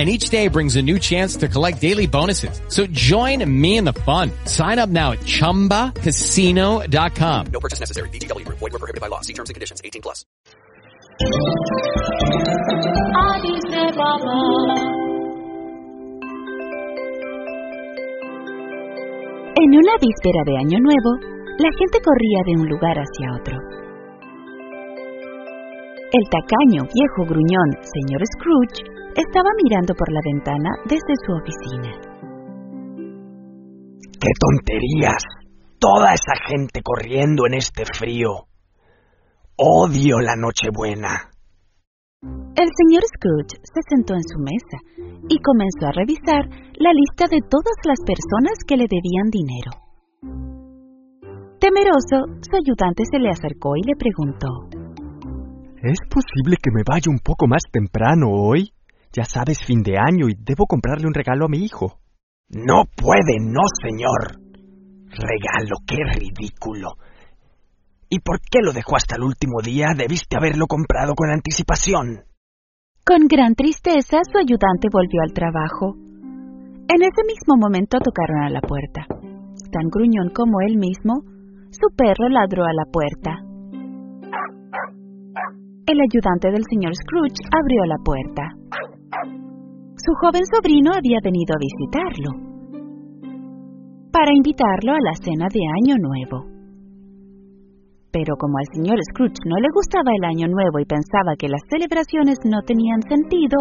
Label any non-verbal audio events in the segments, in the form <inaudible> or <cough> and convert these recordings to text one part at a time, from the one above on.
And each day brings a new chance to collect daily bonuses. So join me in the fun. Sign up now at ChumbaCasino.com. No purchase necessary. BGW. Void were prohibited by law. See terms and conditions. 18 plus. En una víspera de Año Nuevo, la gente corría de un lugar hacia otro. El tacaño, viejo gruñón, señor Scrooge, estaba mirando por la ventana desde su oficina. ¡Qué tonterías! Toda esa gente corriendo en este frío. Odio la Nochebuena. El señor Scrooge se sentó en su mesa y comenzó a revisar la lista de todas las personas que le debían dinero. Temeroso, su ayudante se le acercó y le preguntó. ¿Es posible que me vaya un poco más temprano hoy? Ya sabes, fin de año y debo comprarle un regalo a mi hijo. No puede, no, señor. Regalo, qué ridículo. ¿Y por qué lo dejó hasta el último día? Debiste haberlo comprado con anticipación. Con gran tristeza, su ayudante volvió al trabajo. En ese mismo momento tocaron a la puerta. Tan gruñón como él mismo, su perro ladró a la puerta. El ayudante del señor Scrooge abrió la puerta. Su joven sobrino había venido a visitarlo para invitarlo a la cena de Año Nuevo. Pero como al señor Scrooge no le gustaba el Año Nuevo y pensaba que las celebraciones no tenían sentido,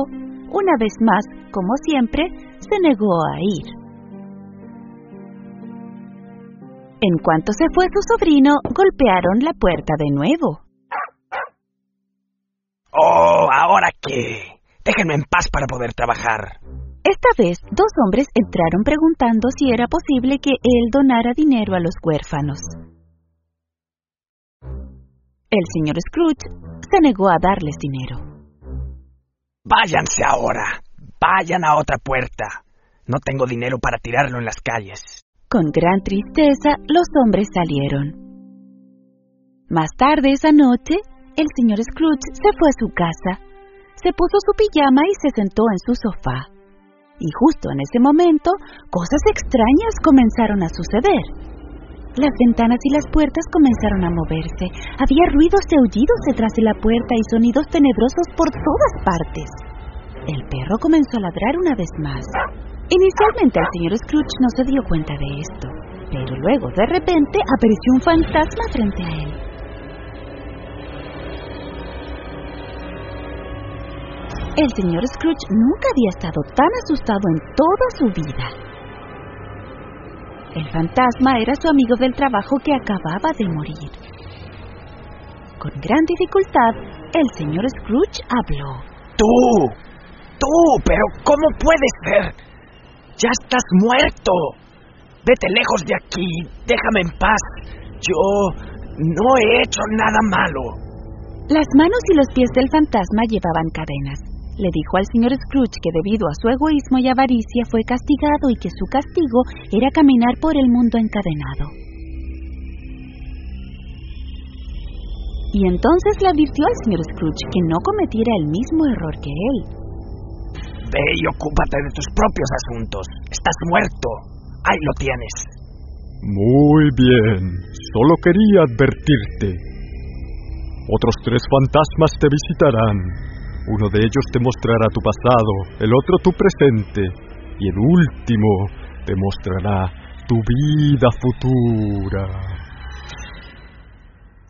una vez más, como siempre, se negó a ir. En cuanto se fue su sobrino, golpearon la puerta de nuevo. Oh, ¿ahora qué? Déjenme en paz para poder trabajar. Esta vez, dos hombres entraron preguntando si era posible que él donara dinero a los huérfanos. El señor Scrooge se negó a darles dinero. Váyanse ahora. Vayan a otra puerta. No tengo dinero para tirarlo en las calles. Con gran tristeza, los hombres salieron. Más tarde esa noche, el señor Scrooge se fue a su casa, se puso su pijama y se sentó en su sofá. Y justo en ese momento, cosas extrañas comenzaron a suceder. Las ventanas y las puertas comenzaron a moverse. Había ruidos de aullidos detrás de la puerta y sonidos tenebrosos por todas partes. El perro comenzó a ladrar una vez más. Inicialmente el señor Scrooge no se dio cuenta de esto, pero luego de repente apareció un fantasma frente a él. El señor Scrooge nunca había estado tan asustado en toda su vida. El fantasma era su amigo del trabajo que acababa de morir. Con gran dificultad, el señor Scrooge habló. ¡Tú! ¡Tú! ¿Pero cómo puede ser? ¡Ya estás muerto! Vete lejos de aquí. Déjame en paz. Yo no he hecho nada malo. Las manos y los pies del fantasma llevaban cadenas. Le dijo al señor Scrooge que debido a su egoísmo y avaricia fue castigado y que su castigo era caminar por el mundo encadenado. Y entonces le advirtió al señor Scrooge que no cometiera el mismo error que él. Ve y ocúpate de tus propios asuntos. Estás muerto. Ahí lo tienes. Muy bien. Solo quería advertirte. Otros tres fantasmas te visitarán. Uno de ellos te mostrará tu pasado, el otro tu presente y el último te mostrará tu vida futura.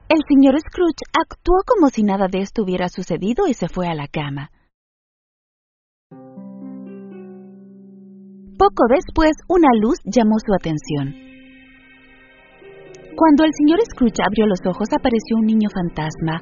El señor Scrooge actuó como si nada de esto hubiera sucedido y se fue a la cama. Poco después, una luz llamó su atención. Cuando el señor Scrooge abrió los ojos, apareció un niño fantasma.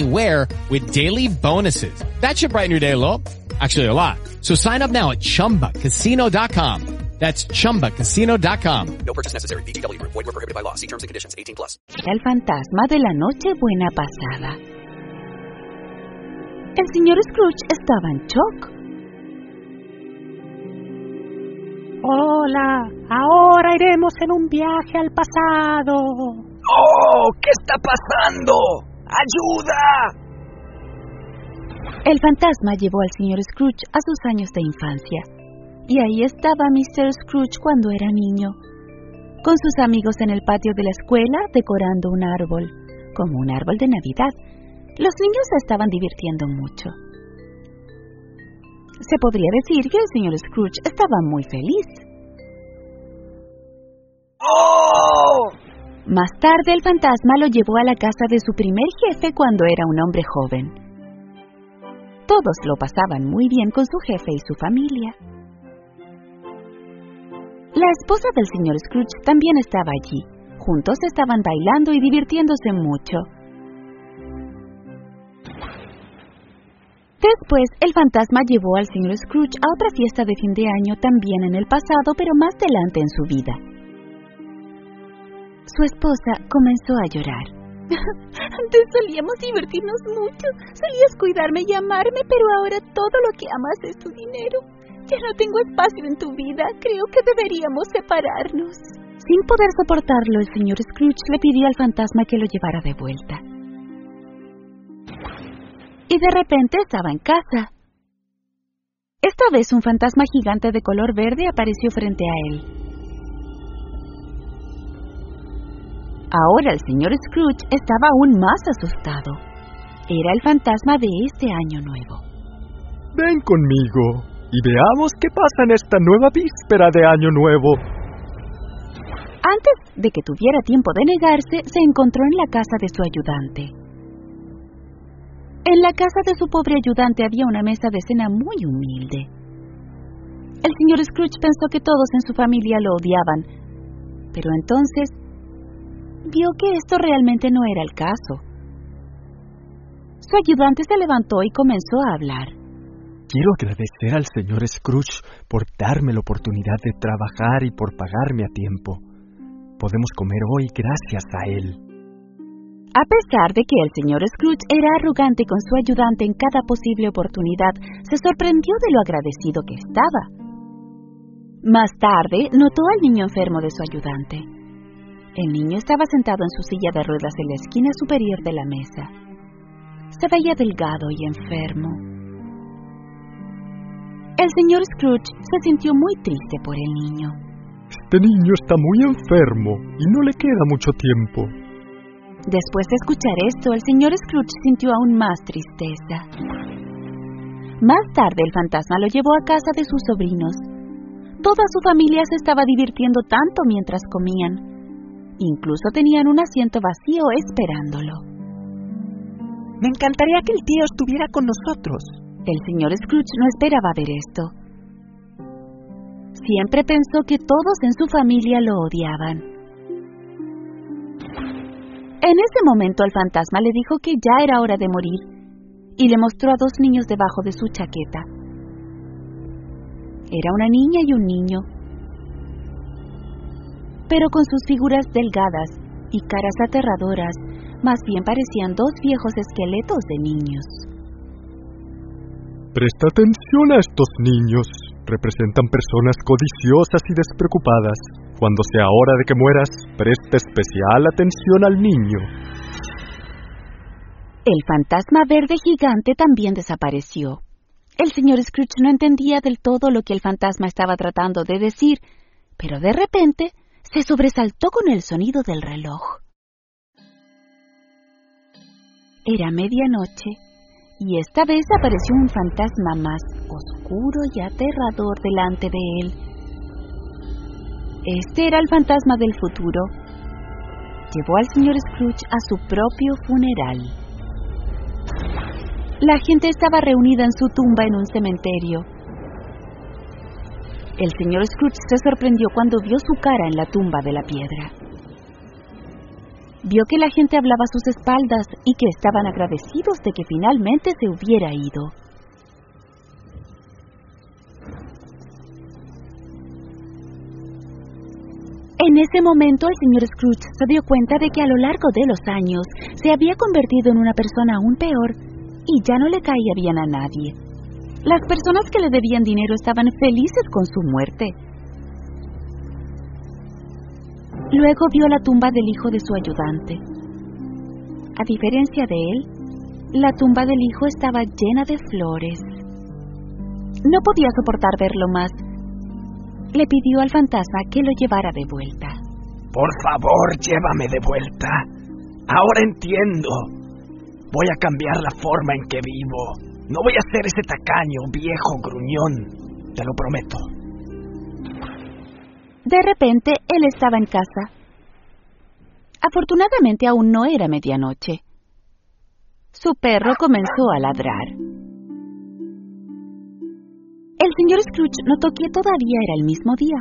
anywhere with daily bonuses. That should brighten your day a little. Actually, a lot. So sign up now at chumbacasino.com. That's chumbacasino.com. No purchase necessary. BGW. Void were prohibited by law. See terms and conditions. 18 plus. El fantasma de la noche buena pasada. El señor Scrooge estaba en shock. Hola, ahora iremos en un viaje al pasado. ¡Oh! ¿Qué está pasando? ¡Ayuda! El fantasma llevó al señor Scrooge a sus años de infancia. Y ahí estaba Mr. Scrooge cuando era niño, con sus amigos en el patio de la escuela decorando un árbol, como un árbol de Navidad. Los niños se estaban divirtiendo mucho. Se podría decir que el señor Scrooge estaba muy feliz. ¡Oh! Más tarde el fantasma lo llevó a la casa de su primer jefe cuando era un hombre joven. Todos lo pasaban muy bien con su jefe y su familia. La esposa del señor Scrooge también estaba allí. Juntos estaban bailando y divirtiéndose mucho. Después, el fantasma llevó al señor Scrooge a otra fiesta de fin de año también en el pasado, pero más delante en su vida. Su esposa comenzó a llorar. <laughs> Antes solíamos divertirnos mucho, solías cuidarme y amarme, pero ahora todo lo que amas es tu dinero. Ya no tengo espacio en tu vida, creo que deberíamos separarnos. Sin poder soportarlo, el señor Scrooge le pidió al fantasma que lo llevara de vuelta. Y de repente estaba en casa. Esta vez un fantasma gigante de color verde apareció frente a él. Ahora el señor Scrooge estaba aún más asustado. Era el fantasma de este año nuevo. Ven conmigo y veamos qué pasa en esta nueva víspera de Año Nuevo. Antes de que tuviera tiempo de negarse, se encontró en la casa de su ayudante. En la casa de su pobre ayudante había una mesa de cena muy humilde. El señor Scrooge pensó que todos en su familia lo odiaban, pero entonces vio que esto realmente no era el caso. Su ayudante se levantó y comenzó a hablar. Quiero agradecer al señor Scrooge por darme la oportunidad de trabajar y por pagarme a tiempo. Podemos comer hoy gracias a él. A pesar de que el señor Scrooge era arrogante con su ayudante en cada posible oportunidad, se sorprendió de lo agradecido que estaba. Más tarde, notó al niño enfermo de su ayudante. El niño estaba sentado en su silla de ruedas en la esquina superior de la mesa. Se veía delgado y enfermo. El señor Scrooge se sintió muy triste por el niño. Este niño está muy enfermo y no le queda mucho tiempo. Después de escuchar esto, el señor Scrooge sintió aún más tristeza. Más tarde, el fantasma lo llevó a casa de sus sobrinos. Toda su familia se estaba divirtiendo tanto mientras comían. Incluso tenían un asiento vacío esperándolo. Me encantaría que el tío estuviera con nosotros. El señor Scrooge no esperaba ver esto. Siempre pensó que todos en su familia lo odiaban. En ese momento el fantasma le dijo que ya era hora de morir y le mostró a dos niños debajo de su chaqueta. Era una niña y un niño. Pero con sus figuras delgadas y caras aterradoras, más bien parecían dos viejos esqueletos de niños. Presta atención a estos niños. Representan personas codiciosas y despreocupadas. Cuando sea hora de que mueras, presta especial atención al niño. El fantasma verde gigante también desapareció. El señor Scrooge no entendía del todo lo que el fantasma estaba tratando de decir, pero de repente se sobresaltó con el sonido del reloj. Era medianoche y esta vez apareció un fantasma más oscuro y aterrador delante de él. Este era el fantasma del futuro. Llevó al señor Scrooge a su propio funeral. La gente estaba reunida en su tumba en un cementerio. El señor Scrooge se sorprendió cuando vio su cara en la tumba de la piedra. Vio que la gente hablaba a sus espaldas y que estaban agradecidos de que finalmente se hubiera ido. En ese momento el señor Scrooge se dio cuenta de que a lo largo de los años se había convertido en una persona aún peor y ya no le caía bien a nadie. Las personas que le debían dinero estaban felices con su muerte Luego vio la tumba del hijo de su ayudante. A diferencia de él, la tumba del hijo estaba llena de flores. No podía soportar verlo más. Le pidió al fantasma que lo llevara de vuelta. Por favor, llévame de vuelta. Ahora entiendo. Voy a cambiar la forma en que vivo. No voy a ser ese tacaño, viejo, gruñón. Te lo prometo. De repente, él estaba en casa. Afortunadamente aún no era medianoche. Su perro comenzó a ladrar. El señor Scrooge notó que todavía era el mismo día.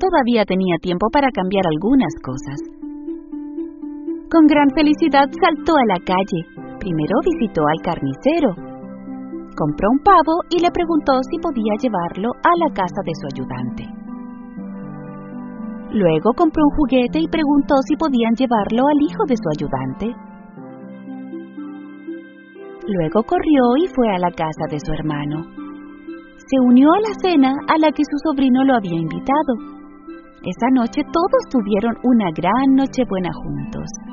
Todavía tenía tiempo para cambiar algunas cosas. Con gran felicidad saltó a la calle. Primero visitó al carnicero. Compró un pavo y le preguntó si podía llevarlo a la casa de su ayudante. Luego compró un juguete y preguntó si podían llevarlo al hijo de su ayudante. Luego corrió y fue a la casa de su hermano. Se unió a la cena a la que su sobrino lo había invitado. Esa noche todos tuvieron una gran Nochebuena juntos.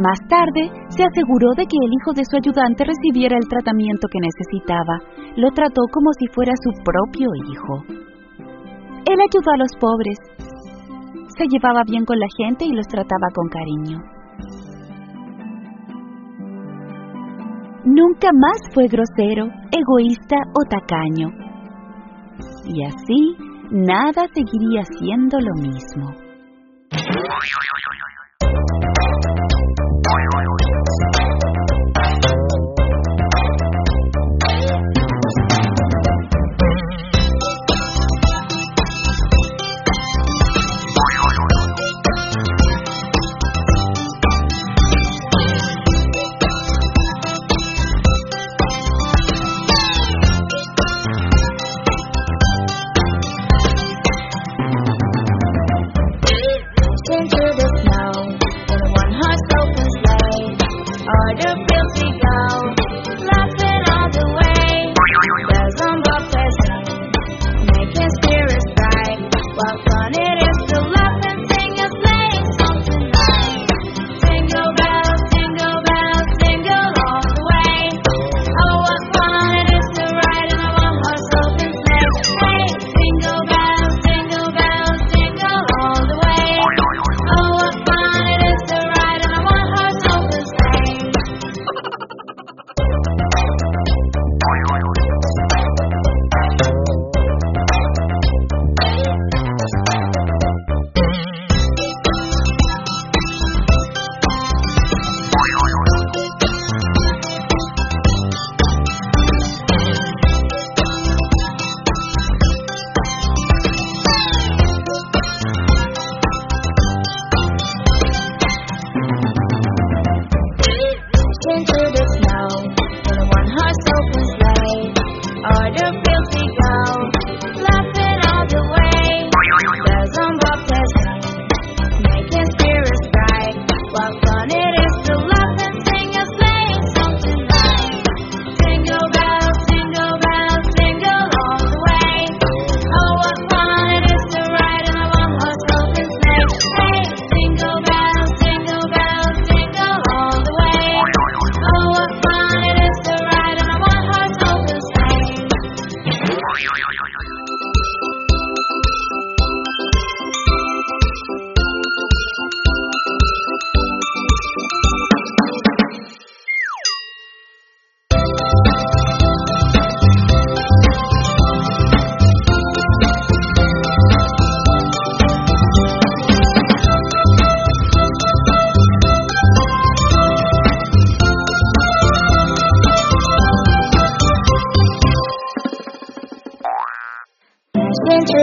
Más tarde, se aseguró de que el hijo de su ayudante recibiera el tratamiento que necesitaba. Lo trató como si fuera su propio hijo. Él ayudó a los pobres. Se llevaba bien con la gente y los trataba con cariño. Nunca más fue grosero, egoísta o tacaño. Y así, nada seguiría siendo lo mismo.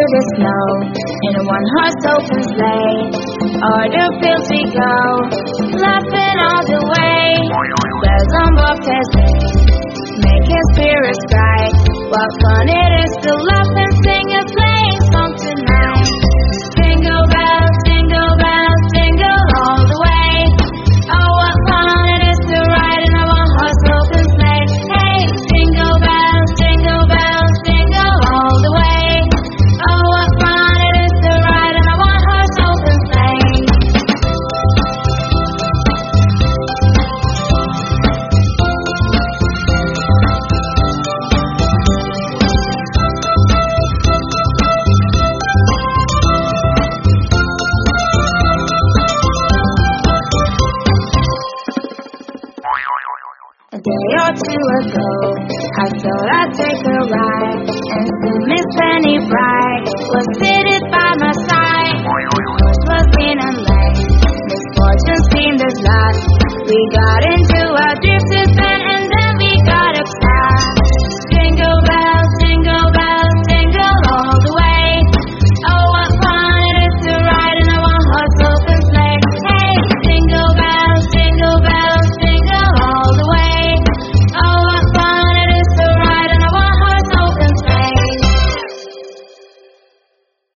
the snow in a one horse open sleigh. O'er the fields we go, laughing all the way. Bells on both his make his spirits bright. What fun it is to laugh and sing a play!